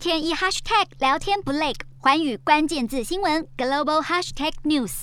天一 hashtag 聊天不累，寰宇关键字新闻 global hashtag news。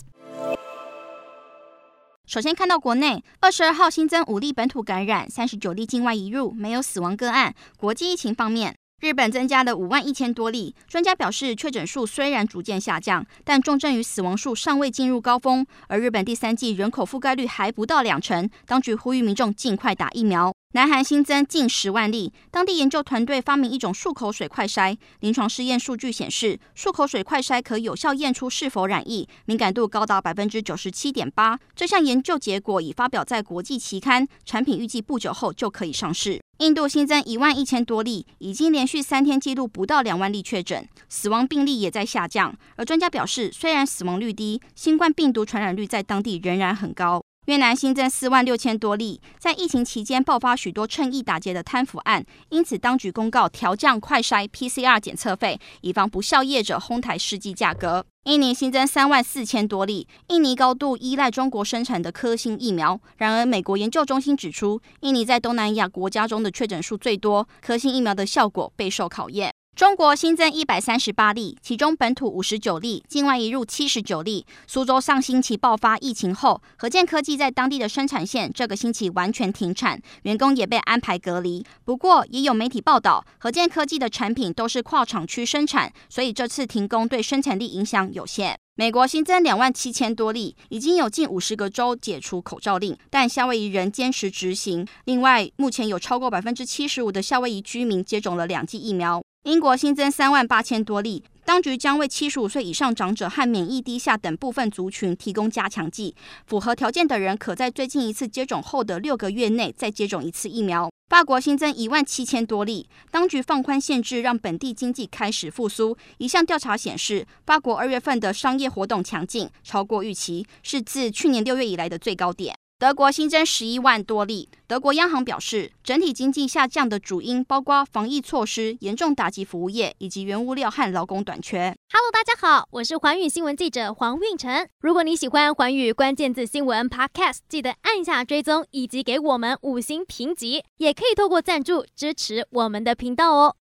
首先看到国内，二十二号新增五例本土感染，三十九例境外移入，没有死亡个案。国际疫情方面。日本增加了五万一千多例，专家表示，确诊数虽然逐渐下降，但重症与死亡数尚未进入高峰。而日本第三季人口覆盖率还不到两成，当局呼吁民众尽快打疫苗。南韩新增近十万例，当地研究团队发明一种漱口水快筛，临床试验数据显示，漱口水快筛可有效验出是否染疫，敏感度高达百分之九十七点八。这项研究结果已发表在国际期刊，产品预计不久后就可以上市。印度新增一万一千多例，已经连续三天记录不到两万例确诊，死亡病例也在下降。而专家表示，虽然死亡率低，新冠病毒传染率在当地仍然很高。越南新增四万六千多例，在疫情期间爆发许多趁意打劫的贪腐案，因此当局公告调降快筛 PCR 检测费，以防不肖业者哄抬试剂价格。印尼新增三万四千多例，印尼高度依赖中国生产的科兴疫苗。然而，美国研究中心指出，印尼在东南亚国家中的确诊数最多，科兴疫苗的效果备受考验。中国新增一百三十八例，其中本土五十九例，境外移入七十九例。苏州上星期爆发疫情后，合建科技在当地的生产线这个星期完全停产，员工也被安排隔离。不过，也有媒体报道，合建科技的产品都是跨厂区生产，所以这次停工对生产力影响有限。美国新增两万七千多例，已经有近五十个州解除口罩令，但夏威夷仍坚持执行。另外，目前有超过百分之七十五的夏威夷居民接种了两剂疫苗。英国新增三万八千多例，当局将为七十五岁以上长者和免疫低下等部分族群提供加强剂。符合条件的人可在最近一次接种后的六个月内再接种一次疫苗。法国新增一万七千多例，当局放宽限制，让本地经济开始复苏。一项调查显示，法国二月份的商业活动强劲，超过预期，是自去年六月以来的最高点。德国新增十一万多例。德国央行表示，整体经济下降的主因包括防疫措施严重打击服务业以及原物料和劳工短缺。Hello，大家好，我是环宇新闻记者黄运成。如果你喜欢环宇关键字新闻 Podcast，记得按下追踪以及给我们五星评级，也可以透过赞助支持我们的频道哦。